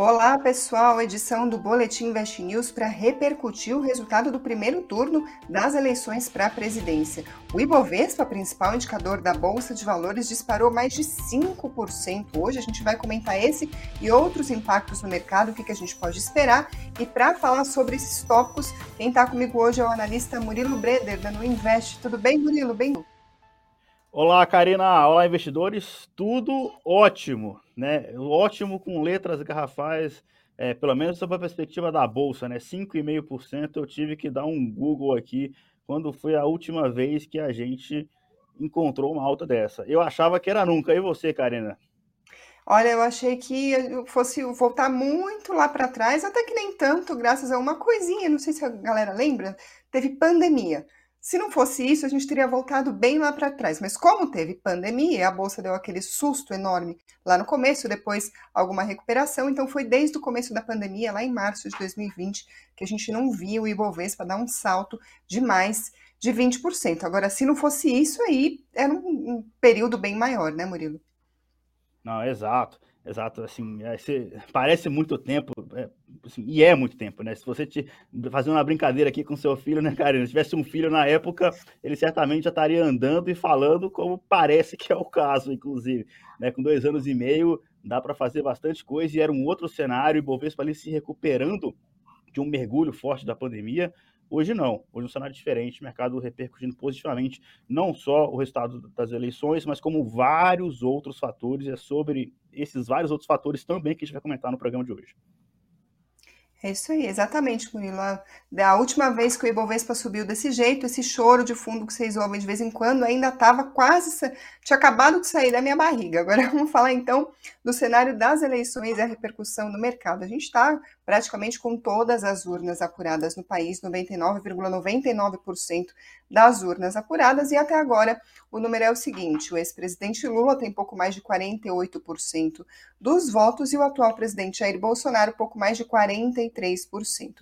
Olá, pessoal. Edição do Boletim Invest News para repercutir o resultado do primeiro turno das eleições para a presidência. O Ibovespa, principal indicador da Bolsa de Valores, disparou mais de 5%. Hoje a gente vai comentar esse e outros impactos no mercado, o que, que a gente pode esperar. E para falar sobre esses tópicos, quem está comigo hoje é o analista Murilo Breder, da No Invest. Tudo bem, Murilo? Bem? Olá, Karina. Olá, investidores. Tudo ótimo, né? Ótimo com letras garrafais, é, pelo menos sob a perspectiva da bolsa, né? 5,5%. Eu tive que dar um Google aqui quando foi a última vez que a gente encontrou uma alta dessa. Eu achava que era nunca. E você, Karina? Olha, eu achei que fosse voltar muito lá para trás, até que nem tanto, graças a uma coisinha, não sei se a galera lembra, teve pandemia. Se não fosse isso, a gente teria voltado bem lá para trás. Mas como teve pandemia, a bolsa deu aquele susto enorme lá no começo, depois alguma recuperação. Então foi desde o começo da pandemia, lá em março de 2020, que a gente não viu o Ibovespa dar um salto de mais de 20%. Agora, se não fosse isso, aí era um, período bem maior, né, Murilo? Não, exato. Exato, assim, é, parece muito tempo, é, assim, e é muito tempo, né? Se você te fazer uma brincadeira aqui com seu filho, né, Karina? Se tivesse um filho na época, ele certamente já estaria andando e falando como parece que é o caso, inclusive. Né? Com dois anos e meio, dá para fazer bastante coisa, e era um outro cenário, e Bovespa ali se recuperando de um mergulho forte da pandemia, Hoje não, hoje é um cenário diferente, mercado repercutindo positivamente não só o resultado das eleições, mas como vários outros fatores, é sobre esses vários outros fatores também que a gente vai comentar no programa de hoje. É isso aí, exatamente, Murilo. Da última vez que o Ibovespa subiu desse jeito, esse choro de fundo que vocês ouvem de vez em quando ainda estava quase, tinha acabado de sair da minha barriga. Agora vamos falar então do cenário das eleições e a repercussão no mercado. A gente está praticamente com todas as urnas apuradas no país, 99,99% ,99 das urnas apuradas, e até agora o número é o seguinte: o ex-presidente Lula tem pouco mais de 48% dos votos e o atual presidente Jair Bolsonaro pouco mais de 43%.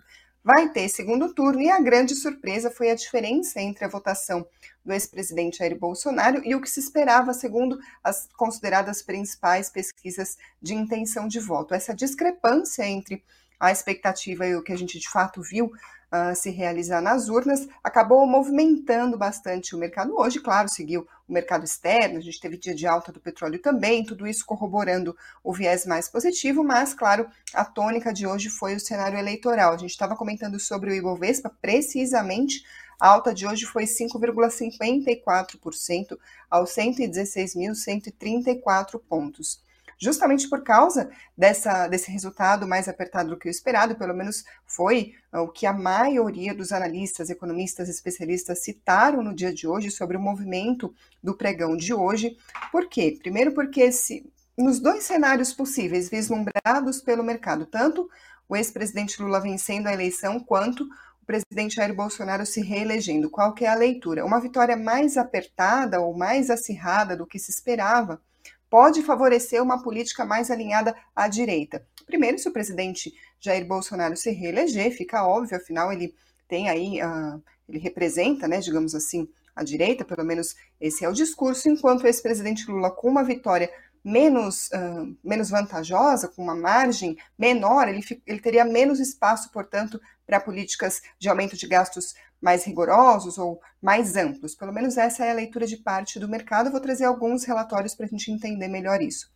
Vai ter segundo turno e a grande surpresa foi a diferença entre a votação do ex-presidente Jair Bolsonaro e o que se esperava, segundo as consideradas principais pesquisas de intenção de voto. Essa discrepância entre a expectativa e o que a gente de fato viu uh, se realizar nas urnas, acabou movimentando bastante o mercado hoje, claro, seguiu o mercado externo, a gente teve dia de alta do petróleo também, tudo isso corroborando o viés mais positivo, mas, claro, a tônica de hoje foi o cenário eleitoral. A gente estava comentando sobre o Ibovespa, precisamente, a alta de hoje foi 5,54% aos 116.134 pontos justamente por causa dessa, desse resultado mais apertado do que o esperado, pelo menos foi ah, o que a maioria dos analistas, economistas, especialistas citaram no dia de hoje sobre o movimento do pregão de hoje. Por quê? Primeiro, porque se, nos dois cenários possíveis vislumbrados pelo mercado, tanto o ex-presidente Lula vencendo a eleição, quanto o presidente Jair Bolsonaro se reelegendo. Qual que é a leitura? Uma vitória mais apertada ou mais acirrada do que se esperava pode favorecer uma política mais alinhada à direita. Primeiro, se o presidente Jair Bolsonaro se reeleger, fica óbvio, afinal ele tem aí, uh, ele representa, né, digamos assim, a direita, pelo menos esse é o discurso, enquanto o ex-presidente Lula, com uma vitória menos, uh, menos vantajosa, com uma margem menor, ele, ele teria menos espaço, portanto, para políticas de aumento de gastos mais rigorosos ou mais amplos. Pelo menos essa é a leitura de parte do mercado. Vou trazer alguns relatórios para a gente entender melhor isso.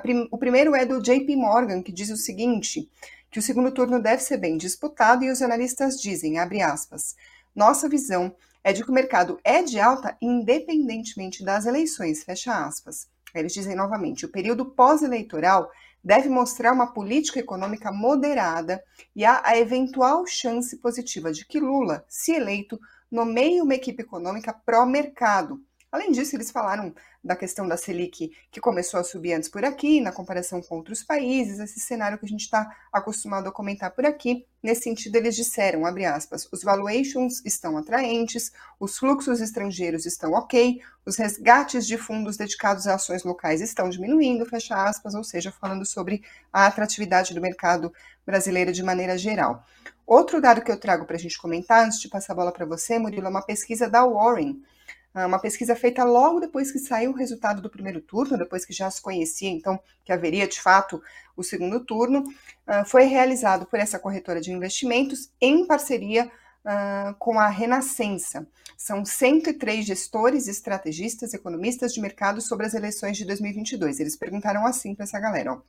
Prim o primeiro é do JP Morgan, que diz o seguinte: que o segundo turno deve ser bem disputado e os analistas dizem, abre aspas, nossa visão é de que o mercado é de alta independentemente das eleições, fecha aspas. Eles dizem novamente, o período pós-eleitoral deve mostrar uma política econômica moderada e há a eventual chance positiva de que Lula, se eleito, nomeie uma equipe econômica pró-mercado. Além disso, eles falaram da questão da Selic, que começou a subir antes por aqui, na comparação com outros países, esse cenário que a gente está acostumado a comentar por aqui. Nesse sentido, eles disseram, abre aspas, os valuations estão atraentes, os fluxos estrangeiros estão ok, os resgates de fundos dedicados a ações locais estão diminuindo, fecha aspas, ou seja, falando sobre a atratividade do mercado brasileiro de maneira geral. Outro dado que eu trago para a gente comentar, antes de passar a bola para você, Murilo, é uma pesquisa da Warren, uma pesquisa feita logo depois que saiu o resultado do primeiro turno, depois que já se conhecia, então, que haveria de fato o segundo turno, ah, foi realizado por essa corretora de investimentos em parceria uh, com a Renascença. São 103 gestores, estrategistas, economistas de mercado sobre as eleições de 2022. Eles perguntaram assim para essa galera: ó,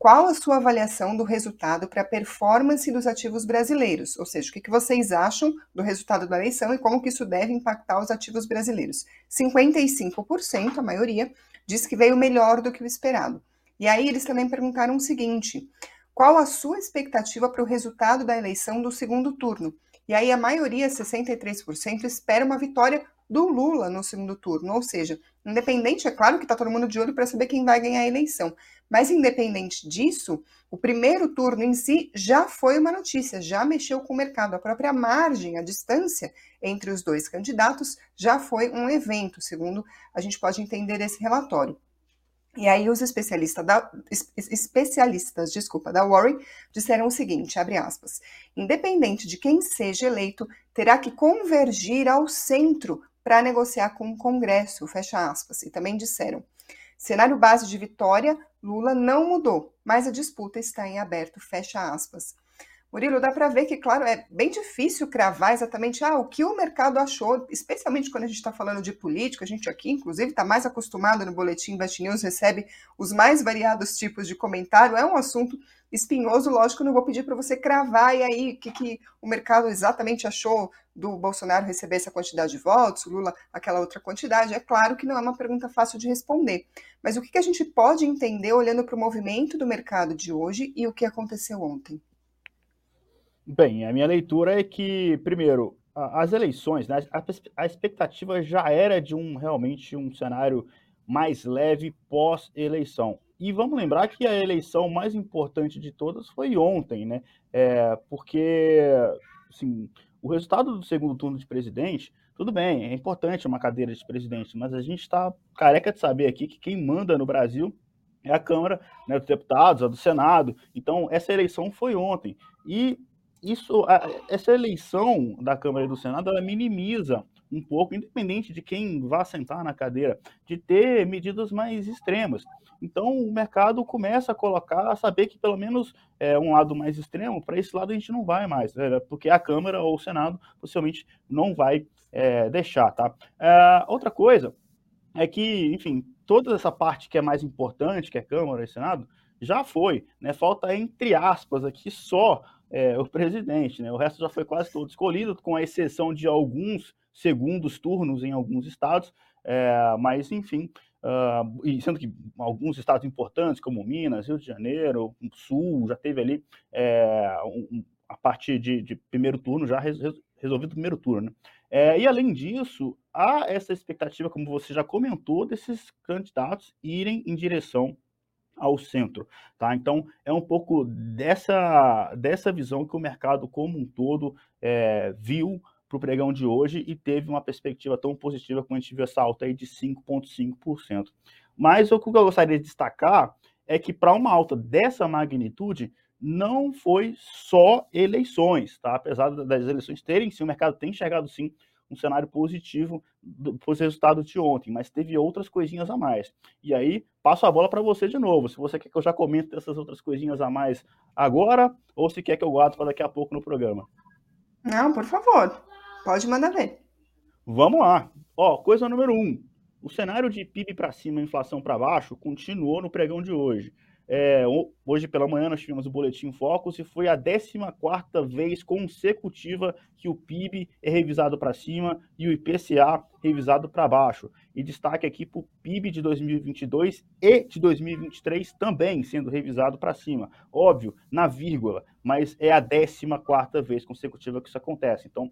qual a sua avaliação do resultado para a performance dos ativos brasileiros? Ou seja, o que, que vocês acham do resultado da eleição e como que isso deve impactar os ativos brasileiros? 55%, a maioria, diz que veio melhor do que o esperado. E aí eles também perguntaram o seguinte: qual a sua expectativa para o resultado da eleição do segundo turno? E aí a maioria, 63%, espera uma vitória do Lula no segundo turno. Ou seja, independente, é claro que está todo mundo de olho para saber quem vai ganhar a eleição. Mas independente disso, o primeiro turno em si já foi uma notícia, já mexeu com o mercado. A própria margem, a distância entre os dois candidatos já foi um evento, segundo a gente pode entender desse relatório. E aí os especialistas da, especialistas, desculpa, da Warren disseram o seguinte, abre aspas, independente de quem seja eleito, terá que convergir ao centro para negociar com o Congresso, fecha aspas. E também disseram, cenário base de vitória, Lula não mudou, mas a disputa está em aberto, fecha aspas. Murilo, dá para ver que, claro, é bem difícil cravar exatamente ah, o que o mercado achou, especialmente quando a gente está falando de política. A gente aqui, inclusive, está mais acostumado no Boletim Invest News, recebe os mais variados tipos de comentário. É um assunto espinhoso, lógico, não vou pedir para você cravar e aí o que, que o mercado exatamente achou do Bolsonaro receber essa quantidade de votos, Lula aquela outra quantidade. É claro que não é uma pergunta fácil de responder. Mas o que, que a gente pode entender olhando para o movimento do mercado de hoje e o que aconteceu ontem? Bem, a minha leitura é que, primeiro, as eleições, né, a, expectativa já era de um realmente um cenário mais leve pós-eleição. E vamos lembrar que a eleição mais importante de todas foi ontem, né? É, porque assim, o resultado do segundo turno de presidente, tudo bem, é importante uma cadeira de presidente, mas a gente está careca de saber aqui que quem manda no Brasil é a Câmara né, dos Deputados, a do Senado. Então, essa eleição foi ontem. E isso, essa eleição da Câmara e do Senado, ela minimiza um pouco, independente de quem vá sentar na cadeira, de ter medidas mais extremas. Então, o mercado começa a colocar, a saber que pelo menos é, um lado mais extremo, para esse lado a gente não vai mais, né? porque a Câmara ou o Senado possivelmente não vai é, deixar, tá? É, outra coisa é que, enfim, toda essa parte que é mais importante, que é Câmara e Senado, já foi, né? Falta, entre aspas, aqui só é, o presidente, né? O resto já foi quase todo escolhido, com a exceção de alguns segundos turnos em alguns estados, é, mas enfim, uh, e sendo que alguns estados importantes, como Minas, Rio de Janeiro, Sul, já teve ali é, um, a partir de, de, primeiro turno, já res, resolvido o primeiro turno. Né? É, e além disso, há essa expectativa, como você já comentou, desses candidatos irem em direção ao centro, tá? Então é um pouco dessa dessa visão que o mercado como um todo é, viu para o pregão de hoje e teve uma perspectiva tão positiva como a gente viu essa alta aí de 5,5%. Mas o que eu gostaria de destacar é que para uma alta dessa magnitude não foi só eleições, tá? Apesar das eleições terem sim, o mercado tem enxergado sim um cenário positivo para os resultados de ontem, mas teve outras coisinhas a mais. E aí, passo a bola para você de novo. Se você quer que eu já comente essas outras coisinhas a mais agora, ou se quer que eu guarde para daqui a pouco no programa. Não, por favor. Pode mandar ver. Vamos lá. Ó, coisa número um. O cenário de PIB para cima e inflação para baixo continuou no pregão de hoje. É, hoje pela manhã nós tivemos o Boletim Focus e foi a 14 vez consecutiva que o PIB é revisado para cima e o IPCA revisado para baixo. E destaque aqui para o PIB de 2022 e de 2023 também sendo revisado para cima. Óbvio, na vírgula, mas é a 14 vez consecutiva que isso acontece. Então,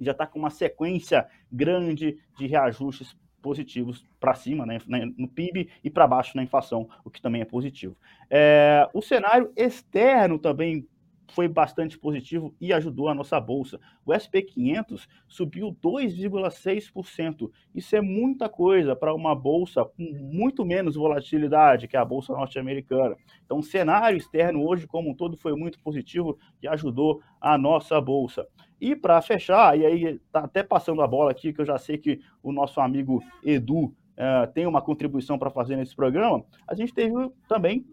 já está com uma sequência grande de reajustes positivos para cima né, no PIB e para baixo na inflação, o que também é positivo. É, o cenário externo também foi bastante positivo e ajudou a nossa bolsa. O SP 500 subiu 2,6%. Isso é muita coisa para uma bolsa com muito menos volatilidade que a bolsa norte-americana. Então, o cenário externo hoje como um todo foi muito positivo e ajudou a nossa bolsa. E para fechar, e aí tá até passando a bola aqui, que eu já sei que o nosso amigo Edu uh, tem uma contribuição para fazer nesse programa, a gente teve também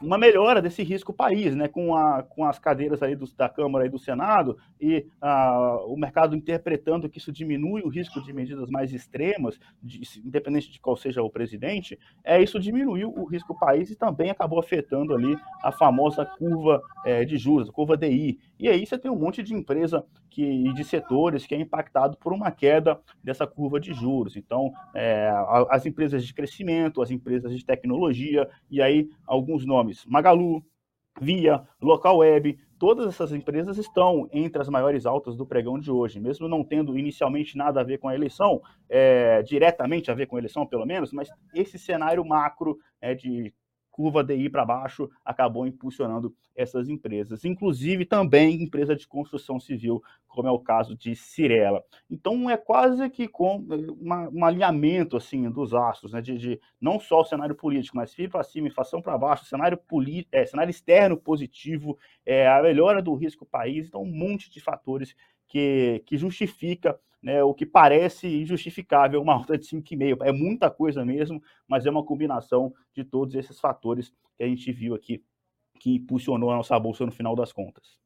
uma melhora desse risco país, né, com, a, com as cadeiras aí do, da Câmara e do Senado e uh, o mercado interpretando que isso diminui o risco de medidas mais extremas, de, independente de qual seja o presidente, é isso diminuiu o risco país e também acabou afetando ali a famosa curva é, de juros, curva DI. E aí você tem um monte de empresa que, e de setores que é impactado por uma queda dessa curva de juros. Então, é, as empresas de crescimento, as empresas de tecnologia, e aí alguns nomes, Magalu, Via, Local Web, todas essas empresas estão entre as maiores altas do pregão de hoje, mesmo não tendo inicialmente nada a ver com a eleição, é, diretamente a ver com a eleição, pelo menos, mas esse cenário macro é, de curva DI para baixo acabou impulsionando essas empresas, inclusive também empresa de construção civil, como é o caso de Cirela. Então é quase que com uma, um alinhamento assim dos astros, né, de, de não só o cenário político, mas FII para cima, inflação para baixo, cenário, é, cenário externo positivo, é, a melhora do risco país, então um monte de fatores que, que justifica né, o que parece injustificável, uma alta de 5,5. É muita coisa mesmo, mas é uma combinação de todos esses fatores que a gente viu aqui, que impulsionou a nossa bolsa no final das contas.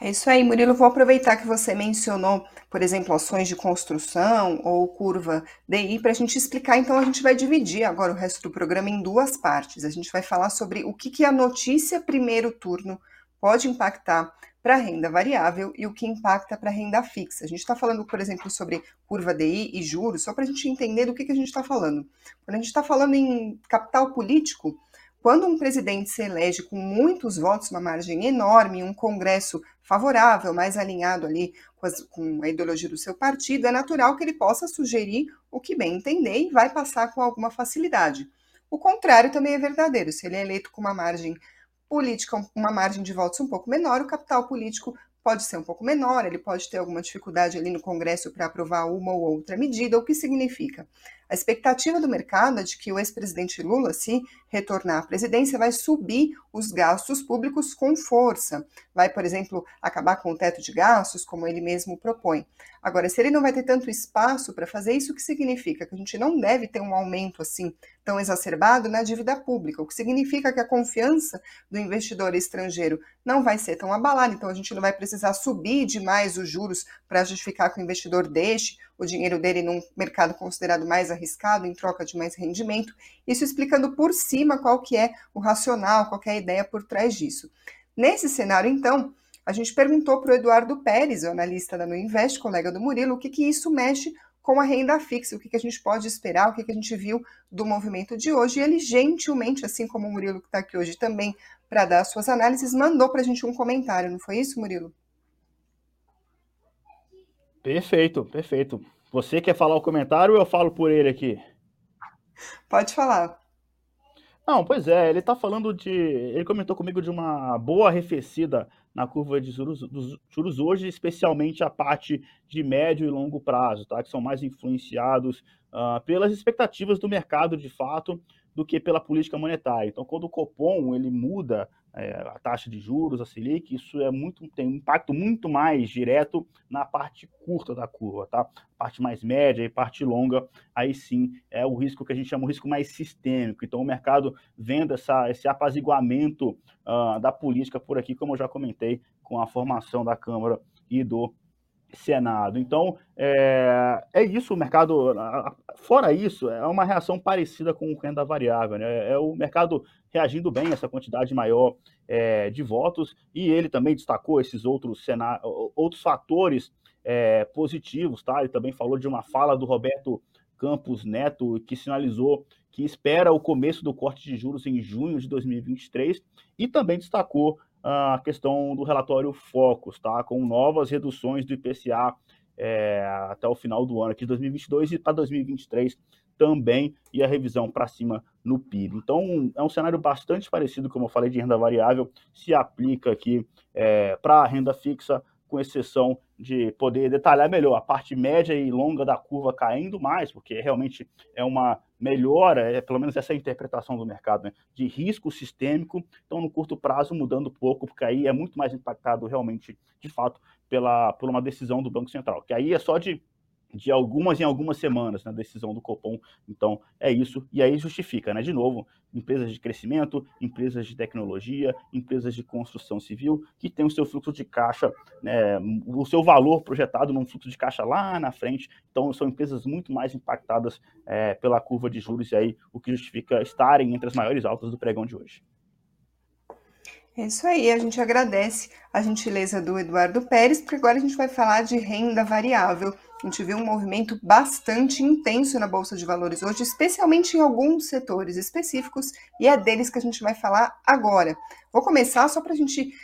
É isso aí, Murilo. Vou aproveitar que você mencionou, por exemplo, ações de construção ou curva DI, para a gente explicar. Então, a gente vai dividir agora o resto do programa em duas partes. A gente vai falar sobre o que, que a notícia primeiro turno pode impactar para renda variável e o que impacta para renda fixa. A gente está falando, por exemplo, sobre curva DI e juros, só para a gente entender do que, que a gente está falando. Quando a gente está falando em capital político, quando um presidente se elege com muitos votos, uma margem enorme, um congresso favorável, mais alinhado ali com, as, com, a ideologia do seu partido, é natural que ele possa sugerir o que bem entender e vai passar com alguma facilidade. O contrário também é verdadeiro. Se ele é eleito com uma margem política uma margem de votos um pouco menor, o capital político pode ser um pouco menor, ele pode ter alguma dificuldade ali no Congresso para aprovar uma ou outra medida, o que significa? A expectativa do mercado é de que o ex-presidente Lula, se retornar à presidência, vai subir os gastos públicos com força. Vai, por exemplo, acabar com o teto de gastos, como ele mesmo propõe. Agora, se ele não vai ter tanto espaço para fazer isso, o que significa? Que a gente não deve ter um aumento assim tão exacerbado na dívida pública, o que significa que a confiança do investidor estrangeiro não vai ser tão abalada, então a gente não vai precisar subir demais os juros para justificar que o investidor deixe o dinheiro dele num mercado considerado mais arriscado em troca de mais rendimento, isso explicando por cima qual que é o racional, qual é a ideia por trás disso. Nesse cenário, então, a gente perguntou para o Eduardo Pérez, o analista da Nuinvest, colega do Murilo, o que, que isso mexe com a renda fixa, o que, que a gente pode esperar, o que, que a gente viu do movimento de hoje. E ele gentilmente, assim como o Murilo que está aqui hoje também para dar suas análises, mandou para a gente um comentário, não foi isso, Murilo? Perfeito, perfeito. Você quer falar o comentário ou eu falo por ele aqui? Pode falar. Não, pois é, ele está falando de. Ele comentou comigo de uma boa arrefecida na curva de juros, dos juros hoje, especialmente a parte de médio e longo prazo, tá? Que são mais influenciados uh, pelas expectativas do mercado de fato do que pela política monetária. Então, quando o Copom ele muda é, a taxa de juros, a Selic, isso é muito, tem um impacto muito mais direto na parte curta da curva, tá? Parte mais média e parte longa, aí sim é o risco que a gente chama de risco mais sistêmico. Então, o mercado vendo essa, esse apaziguamento uh, da política por aqui, como eu já comentei, com a formação da Câmara e do Senado. Então, é, é isso, o mercado. Fora isso, é uma reação parecida com renda variável. Né? É o mercado reagindo bem a essa quantidade maior é, de votos, e ele também destacou esses outros, outros fatores é, positivos. Tá? Ele também falou de uma fala do Roberto Campos Neto, que sinalizou que espera o começo do corte de juros em junho de 2023, e também destacou a questão do relatório Focus, tá? com novas reduções do IPCA é, até o final do ano aqui de 2022 e para 2023 também e a revisão para cima no PIB. Então, é um cenário bastante parecido, como eu falei, de renda variável, se aplica aqui é, para a renda fixa, com exceção de poder detalhar melhor a parte média e longa da curva caindo mais, porque realmente é uma melhora, é pelo menos essa é a interpretação do mercado, né, de risco sistêmico, então no curto prazo mudando pouco, porque aí é muito mais impactado realmente, de fato, pela, por uma decisão do Banco Central, que aí é só de de algumas em algumas semanas na decisão do Copom. Então, é isso. E aí justifica, né? De novo, empresas de crescimento, empresas de tecnologia, empresas de construção civil, que tem o seu fluxo de caixa, né, o seu valor projetado num fluxo de caixa lá na frente. Então, são empresas muito mais impactadas é, pela curva de juros, e aí o que justifica estarem entre as maiores altas do pregão de hoje. É isso aí, a gente agradece a gentileza do Eduardo Pérez, porque agora a gente vai falar de renda variável. A gente viu um movimento bastante intenso na Bolsa de Valores hoje, especialmente em alguns setores específicos, e é deles que a gente vai falar agora. Vou começar só para a gente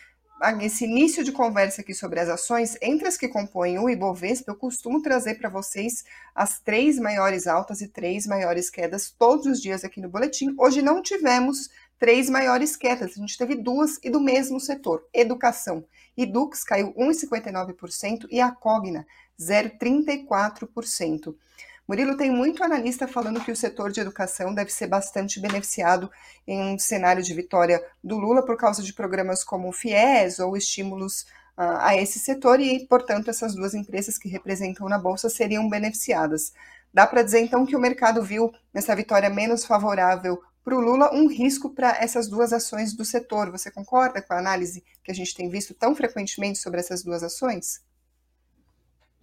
esse início de conversa aqui sobre as ações, entre as que compõem o Ibovespa, eu costumo trazer para vocês as três maiores altas e três maiores quedas todos os dias aqui no boletim. Hoje não tivemos três maiores quedas, a gente teve duas e do mesmo setor, educação. Edux caiu 1,59% e a Cogna 0,34%. Murilo tem muito analista falando que o setor de educação deve ser bastante beneficiado em um cenário de vitória do Lula por causa de programas como o FIES ou estímulos uh, a esse setor e, portanto, essas duas empresas que representam na bolsa seriam beneficiadas. Dá para dizer então que o mercado viu nessa vitória menos favorável para o Lula um risco para essas duas ações do setor. Você concorda com a análise que a gente tem visto tão frequentemente sobre essas duas ações?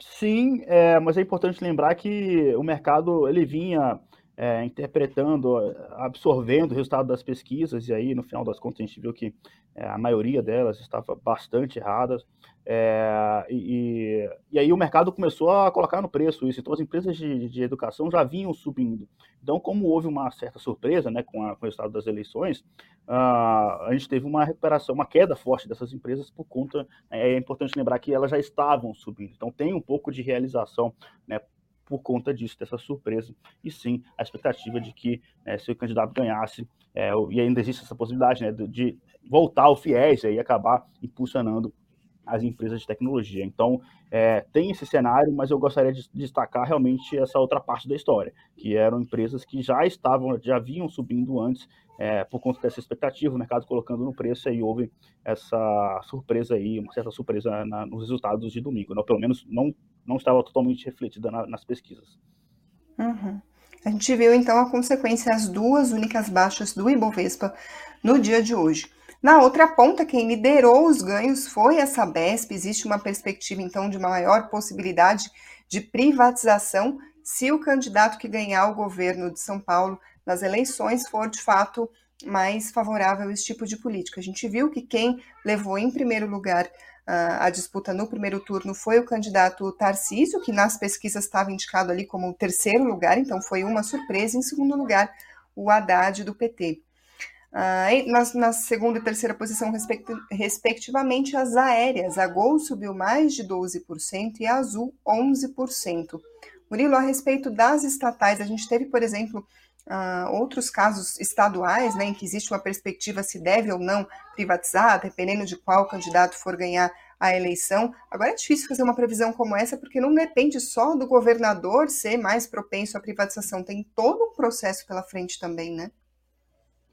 Sim, é, mas é importante lembrar que o mercado ele vinha é, interpretando, absorvendo o resultado das pesquisas, e aí no final das contas a gente viu que é, a maioria delas estava bastante erradas. É, e, e, aí o mercado começou a colocar no preço isso. Então as empresas de, de educação já vinham subindo. Então, como houve uma certa surpresa né, com, a, com o resultado das eleições, uh, a gente teve uma recuperação, uma queda forte dessas empresas por conta. É, é importante lembrar que elas já estavam subindo. Então tem um pouco de realização né, por conta disso, dessa surpresa. E sim, a expectativa de que né, se o candidato ganhasse, é, e ainda existe essa possibilidade né, de voltar ao FIES e acabar impulsionando as empresas de tecnologia. Então, é, tem esse cenário, mas eu gostaria de destacar realmente essa outra parte da história, que eram empresas que já estavam, já vinham subindo antes, é, por conta dessa expectativa, o mercado colocando no preço, e houve essa surpresa aí, uma certa surpresa na, nos resultados de domingo, não, pelo menos não, não estava totalmente refletida na, nas pesquisas. Uhum. A gente viu então a consequência, as duas únicas baixas do Ibovespa no dia de hoje. Na outra ponta, quem liderou os ganhos foi a Sabesp. Existe uma perspectiva, então, de uma maior possibilidade de privatização se o candidato que ganhar o governo de São Paulo nas eleições for, de fato, mais favorável a esse tipo de política. A gente viu que quem levou em primeiro lugar a disputa no primeiro turno foi o candidato Tarcísio, que nas pesquisas estava indicado ali como terceiro lugar, então foi uma surpresa. Em segundo lugar, o Haddad do PT. Uh, na, na, segunda e terceira posição, respectivamente, as aéreas. A Gol subiu mais de 12% e a Azul 11%. Murilo, a respeito das estatais, a gente teve, por exemplo, uh, outros casos estaduais, né, em que existe uma perspectiva se deve ou não privatizar, dependendo de qual candidato for ganhar a eleição. Agora é difícil fazer uma previsão como essa, porque não depende só do governador ser mais propenso à privatização, tem todo um processo pela frente também, né?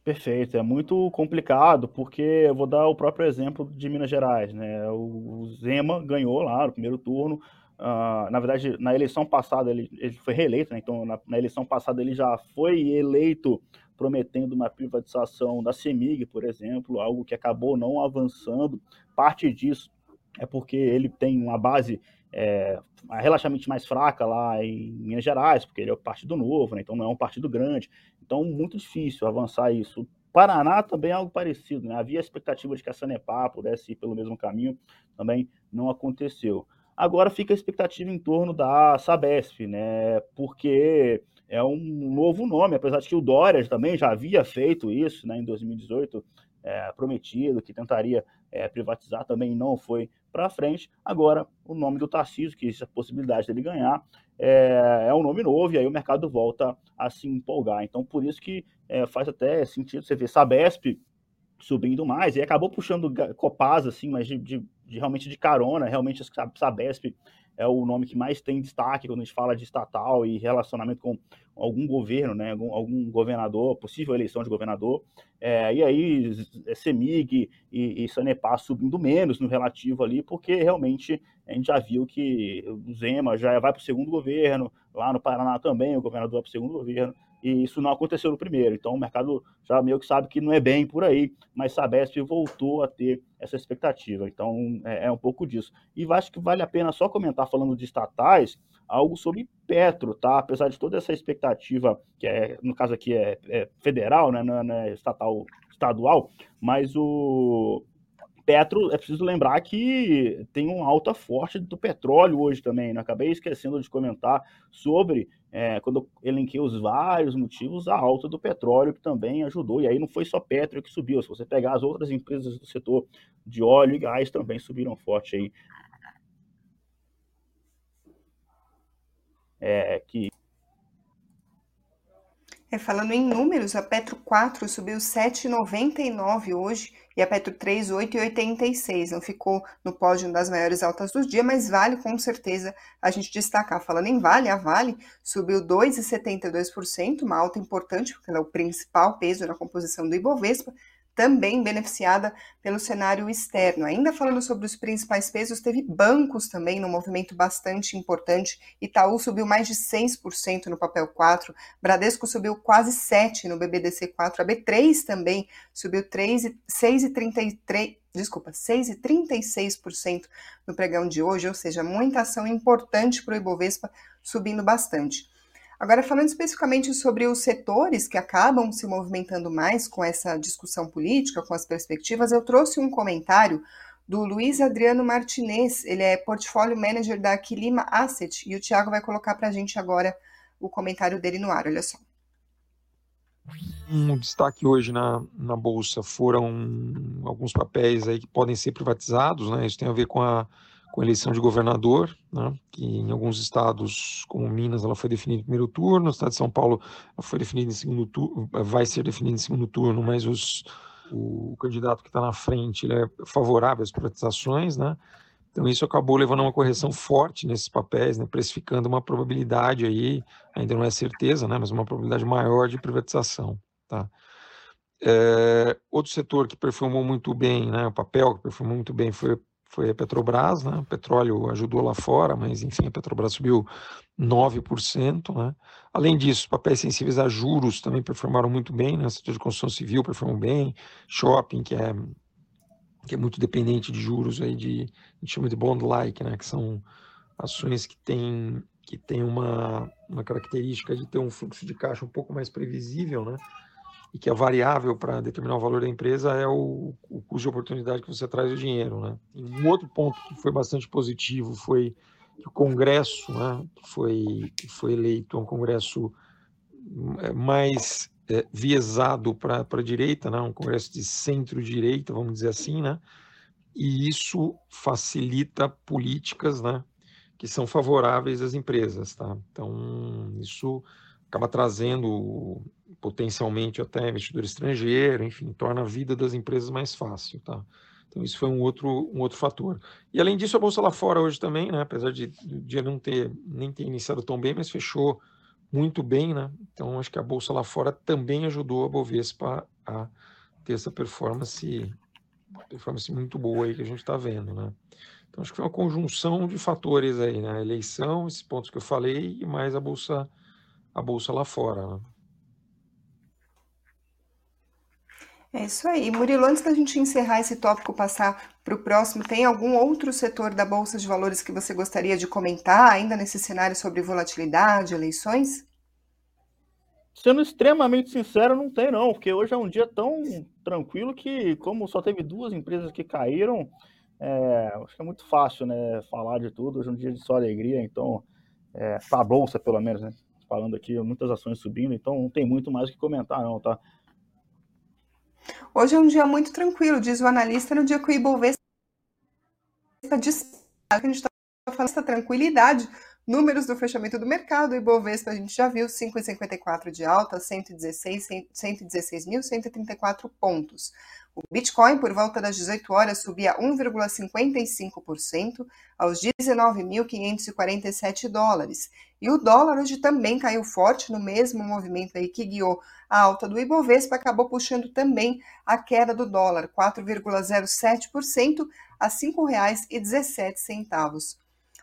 Perfeito, é muito complicado, porque eu vou dar o próprio exemplo de Minas Gerais, né? O Zema ganhou lá no primeiro turno. Uh, na verdade, na eleição passada ele, ele foi reeleito, né? Então, na, na, eleição passada ele já foi eleito prometendo uma privatização da CEMIG, por exemplo, algo que acabou não avançando. Parte disso é porque ele tem uma base é, relativamente mais fraca lá em Minas Gerais, porque ele é o Partido Novo, né? então não é um partido grande. Então, muito difícil avançar isso. Paraná também é algo parecido, né? Havia expectativa de que a Sanepar pudesse ir pelo mesmo caminho, também não aconteceu. Agora fica a expectativa em torno da Sabesp, né? Porque é um novo nome, apesar de que o Dória também já havia feito isso, né? Em 2018, é, prometido, que tentaria é, privatizar, também não foi para frente. Agora, o nome do Tarcísio, que a possibilidade dele ganhar, é, é, um nome novo, e aí o mercado volta a se empolgar. Então, por isso que é, faz até sentido você ver Sabesp subindo mais, e acabou puxando Copasa, assim, mas de, de, de realmente de carona, realmente a Sabesp é o nome que mais tem destaque quando a gente fala de estatal e relacionamento com algum governo, né, algum, algum governador, possível eleição de governador, é, e aí CEMIG e, e Sanepar subindo menos no relativo ali, porque realmente a gente já viu que o Zema já vai para o segundo governo, lá no Paraná também o governador vai para o segundo governo, e isso não aconteceu no primeiro. Então o mercado já meio que sabe que não é bem por aí, mas Sabesp voltou a ter essa expectativa. Então é, é um pouco disso. E acho que vale a pena só comentar falando de estatais algo sobre Petro, tá? Apesar de toda essa expectativa que é no caso aqui é, é federal, né, não é estatal estadual, mas o Petro, é preciso lembrar que tem uma alta forte do petróleo hoje também. Né? Acabei esquecendo de comentar sobre, é, quando eu elenquei os vários motivos, a alta do petróleo que também ajudou. E aí não foi só Petro que subiu. Se você pegar as outras empresas do setor de óleo e gás, também subiram forte aí. É, que é, falando em números, a Petro 4 subiu 7,99 hoje e a Petro 3, 8,86. Não ficou no pódio das maiores altas do dia, mas vale com certeza a gente destacar. Falando em Vale, a Vale subiu 2,72%, uma alta importante, porque ela é o principal peso na composição do Ibovespa, também beneficiada pelo cenário externo. Ainda falando sobre os principais pesos, teve bancos também no movimento bastante importante. Itaú subiu mais de 6% no papel 4, Bradesco subiu quase 7 no BBDC 4, a B3 também subiu 6,33 desculpa, 6,36% no pregão de hoje, ou seja, muita ação importante para o Ibovespa subindo bastante. Agora, falando especificamente sobre os setores que acabam se movimentando mais com essa discussão política, com as perspectivas, eu trouxe um comentário do Luiz Adriano Martinez, ele é portfólio manager da Aquilima Asset, e o Tiago vai colocar para a gente agora o comentário dele no ar, olha só. Um destaque hoje na, na Bolsa foram alguns papéis aí que podem ser privatizados, né? Isso tem a ver com a com a eleição de governador, né, que em alguns estados, como Minas, ela foi definida em primeiro turno, no estado de São Paulo foi definida em segundo turno, vai ser definida em segundo turno, mas os, o candidato que está na frente ele é favorável às privatizações, né? Então isso acabou levando a uma correção forte nesses papéis, né, precificando uma probabilidade aí, ainda não é certeza, né, mas uma probabilidade maior de privatização, tá? É, outro setor que performou muito bem, né, o papel que performou muito bem foi foi a Petrobras, né? O petróleo ajudou lá fora, mas enfim, a Petrobras subiu 9%, né? Além disso, papéis sensíveis a juros também performaram muito bem, né? Setor de construção civil performou bem, shopping, que é que é muito dependente de juros aí de a gente chama de bond like, né, que são ações que têm que tem uma, uma característica de ter um fluxo de caixa um pouco mais previsível, né? E que a variável para determinar o valor da empresa é o, o custo de oportunidade que você traz o dinheiro. Né? E um outro ponto que foi bastante positivo foi que o Congresso, né, que, foi, que foi eleito, é um Congresso é, mais é, viesado para a direita, né, um Congresso de centro-direita, vamos dizer assim, né, e isso facilita políticas né, que são favoráveis às empresas. Tá? Então, isso acaba trazendo potencialmente até investidor estrangeiro, enfim, torna a vida das empresas mais fácil, tá? Então isso foi um outro, um outro fator. E além disso, a bolsa lá fora hoje também, né, apesar de dia não ter nem ter iniciado tão bem, mas fechou muito bem, né? Então acho que a bolsa lá fora também ajudou a Bovespa a ter essa performance performance muito boa aí que a gente está vendo, né? Então acho que foi uma conjunção de fatores aí, né? A eleição, esses pontos que eu falei e mais a bolsa a bolsa lá fora, né? É isso aí. Murilo, antes da gente encerrar esse tópico, passar para o próximo, tem algum outro setor da Bolsa de Valores que você gostaria de comentar, ainda nesse cenário sobre volatilidade, eleições? Sendo extremamente sincero, não tem não, porque hoje é um dia tão tranquilo que, como só teve duas empresas que caíram, é, acho que é muito fácil, né, falar de tudo. Hoje é um dia de só alegria, então, é, para a Bolsa pelo menos, né, falando aqui, muitas ações subindo, então não tem muito mais o que comentar não, tá? Hoje é um dia muito tranquilo, diz o analista, no dia que o Ibovespa dispara. A gente está falando essa tranquilidade. Números do fechamento do mercado, Ibovespa a gente já viu 5,54 de alta, 116, 116.134 pontos. O Bitcoin, por volta das 18 horas, subia 1,55% aos 19.547 dólares. E o dólar hoje também caiu forte no mesmo movimento aí que guiou a alta do Ibovespa, acabou puxando também a queda do dólar, 4,07% a R$ 5,17.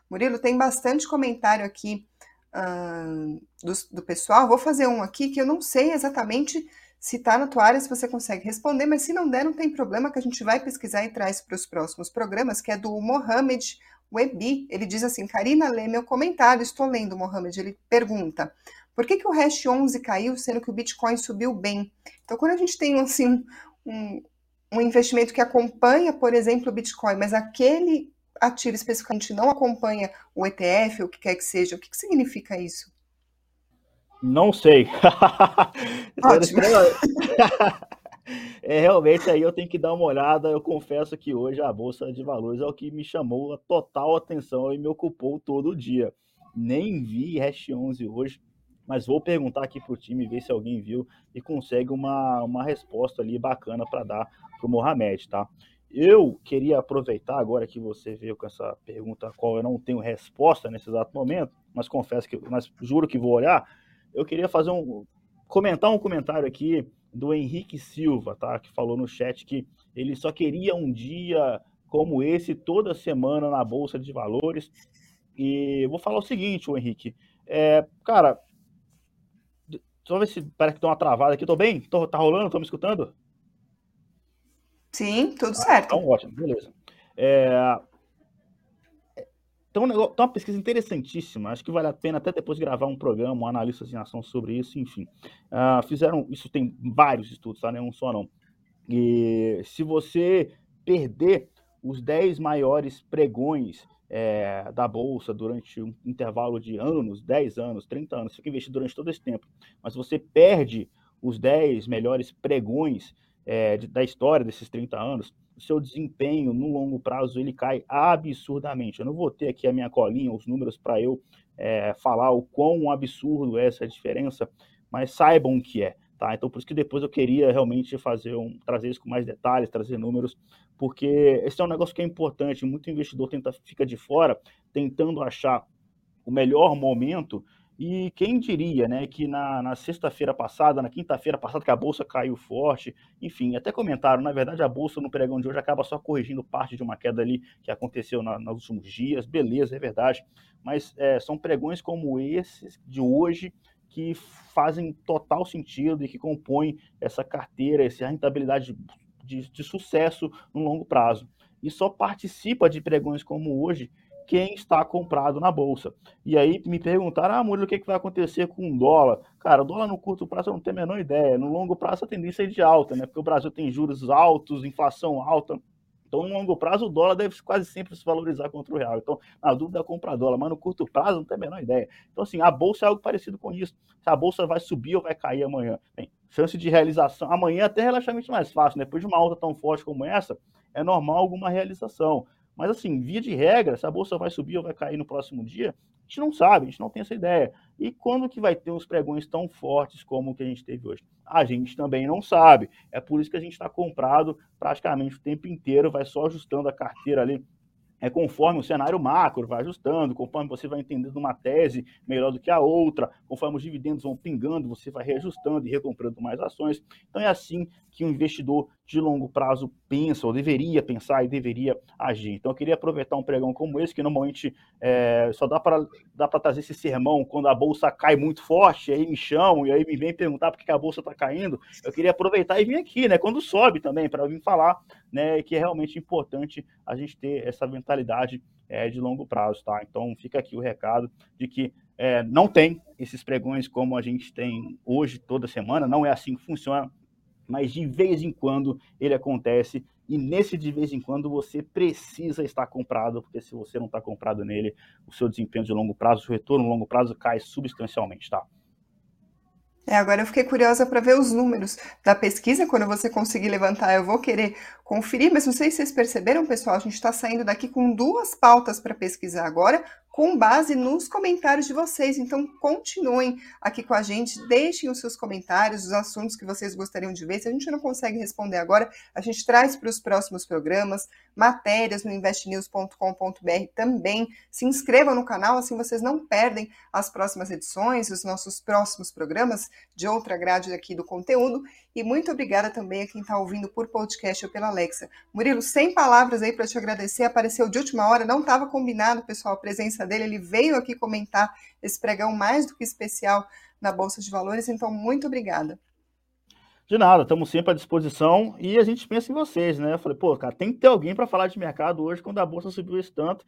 Murilo, tem bastante comentário aqui uh, do, do pessoal. Vou fazer um aqui que eu não sei exatamente se está na tua área, se você consegue responder, mas se não der, não tem problema, que a gente vai pesquisar e traz para os próximos programas, que é do Mohamed Webi. Ele diz assim: Karina, lê meu comentário. Estou lendo, Mohamed. Ele pergunta: por que, que o Hash 11 caiu, sendo que o Bitcoin subiu bem? Então, quando a gente tem assim, um, um investimento que acompanha, por exemplo, o Bitcoin, mas aquele ativo especificamente não acompanha o ETF, o que quer que seja, o que, que significa isso? Não sei. é, realmente aí eu tenho que dar uma olhada. Eu confesso que hoje a Bolsa de Valores é o que me chamou a total atenção e me ocupou todo o dia. Nem vi Hash 11 hoje, mas vou perguntar aqui para o time, ver se alguém viu e consegue uma, uma resposta ali bacana para dar para o Mohamed, tá? Eu queria aproveitar agora que você veio com essa pergunta a qual eu não tenho resposta nesse exato momento, mas confesso que, mas juro que vou olhar eu queria fazer um comentar um comentário aqui do Henrique Silva, tá? Que falou no chat que ele só queria um dia como esse toda semana na bolsa de valores. E vou falar o seguinte, o Henrique, é, cara, só ver se parece que tem uma travada aqui. Tô bem? Tô, tá rolando? Tô me escutando? Sim, tudo certo. Então, ótimo, beleza. É, então, tem uma pesquisa interessantíssima, acho que vale a pena até depois gravar um programa, um analista em ação sobre isso, enfim. Uh, fizeram, isso tem vários estudos, tá? Nenhum só não. E se você perder os 10 maiores pregões é, da Bolsa durante um intervalo de anos, 10 anos, 30 anos, você fica investido durante todo esse tempo, mas você perde os 10 melhores pregões é, de, da história desses 30 anos, o seu desempenho no longo prazo ele cai absurdamente. Eu não vou ter aqui a minha colinha, os números para eu é, falar o quão absurdo é essa diferença, mas saibam que é. Tá? Então, por isso que depois eu queria realmente fazer um, trazer isso com mais detalhes, trazer números, porque esse é um negócio que é importante. Muito investidor tenta, fica de fora, tentando achar o melhor momento e quem diria, né, que na, na sexta-feira passada, na quinta-feira passada, que a bolsa caiu forte, enfim, até comentaram, na verdade a bolsa no pregão de hoje acaba só corrigindo parte de uma queda ali que aconteceu na, nos últimos dias, beleza, é verdade, mas é, são pregões como esses de hoje que fazem total sentido e que compõem essa carteira, essa rentabilidade de, de, de sucesso no longo prazo. E só participa de pregões como hoje quem está comprado na bolsa. E aí me perguntaram, ah, Murilo, o que, é que vai acontecer com o dólar? Cara, o dólar no curto prazo eu não tenho a menor ideia. No longo prazo a tendência é de alta, né? Porque o Brasil tem juros altos, inflação alta. Então, no longo prazo, o dólar deve quase sempre se valorizar contra o real. Então, na dúvida, compra dólar, mas no curto prazo não tem a menor ideia. Então, assim, a bolsa é algo parecido com isso. Se a bolsa vai subir ou vai cair amanhã. Bem, chance de realização. Amanhã é até relativamente mais fácil. Né? Depois de uma alta tão forte como essa, é normal alguma realização. Mas, assim, via de regra, se a bolsa vai subir ou vai cair no próximo dia, a gente não sabe, a gente não tem essa ideia. E quando que vai ter uns pregões tão fortes como o que a gente teve hoje? A gente também não sabe. É por isso que a gente está comprado praticamente o tempo inteiro, vai só ajustando a carteira ali é conforme o cenário macro vai ajustando, conforme você vai entendendo uma tese melhor do que a outra, conforme os dividendos vão pingando, você vai reajustando e recomprando mais ações. Então é assim que o investidor de longo prazo pensa, ou deveria pensar e deveria agir. Então eu queria aproveitar um pregão como esse, que normalmente é, só dá para dá trazer esse sermão quando a bolsa cai muito forte, aí me chamam e aí me vem perguntar por que a bolsa está caindo. Eu queria aproveitar e vir aqui, né? Quando sobe também, para vir falar né, que é realmente importante a gente ter essa mentalidade é, de longo prazo, tá? Então fica aqui o recado de que é, não tem esses pregões como a gente tem hoje toda semana, não é assim que funciona mas de vez em quando ele acontece e nesse de vez em quando você precisa estar comprado, porque se você não está comprado nele, o seu desempenho de longo prazo, o retorno de longo prazo cai substancialmente, tá? É, agora eu fiquei curiosa para ver os números da pesquisa. Quando você conseguir levantar, eu vou querer conferir. Mas não sei se vocês perceberam, pessoal, a gente está saindo daqui com duas pautas para pesquisar agora com base nos comentários de vocês. Então, continuem aqui com a gente, deixem os seus comentários, os assuntos que vocês gostariam de ver. Se a gente não consegue responder agora, a gente traz para os próximos programas, matérias no investnews.com.br também. Se inscrevam no canal, assim vocês não perdem as próximas edições, os nossos próximos programas de outra grade aqui do conteúdo. E muito obrigada também a quem está ouvindo por podcast ou pela Alexa. Murilo, sem palavras aí para te agradecer, apareceu de última hora, não estava combinado, pessoal, a presença dele, ele veio aqui comentar esse pregão mais do que especial na Bolsa de Valores, então muito obrigada. De nada, estamos sempre à disposição e a gente pensa em vocês, né? Eu falei, pô, cara, tem que ter alguém para falar de mercado hoje quando a bolsa subiu esse tanto.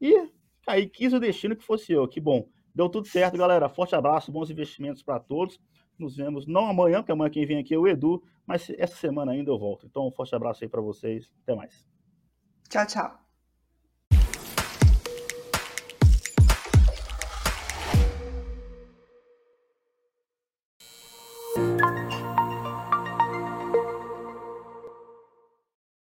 E aí quis o destino que fosse eu. Que bom. Deu tudo certo, galera. Forte abraço, bons investimentos para todos. Nos vemos não amanhã, porque amanhã quem vem aqui é o Edu, mas essa semana ainda eu volto. Então, um forte abraço aí para vocês. Até mais. Tchau, tchau.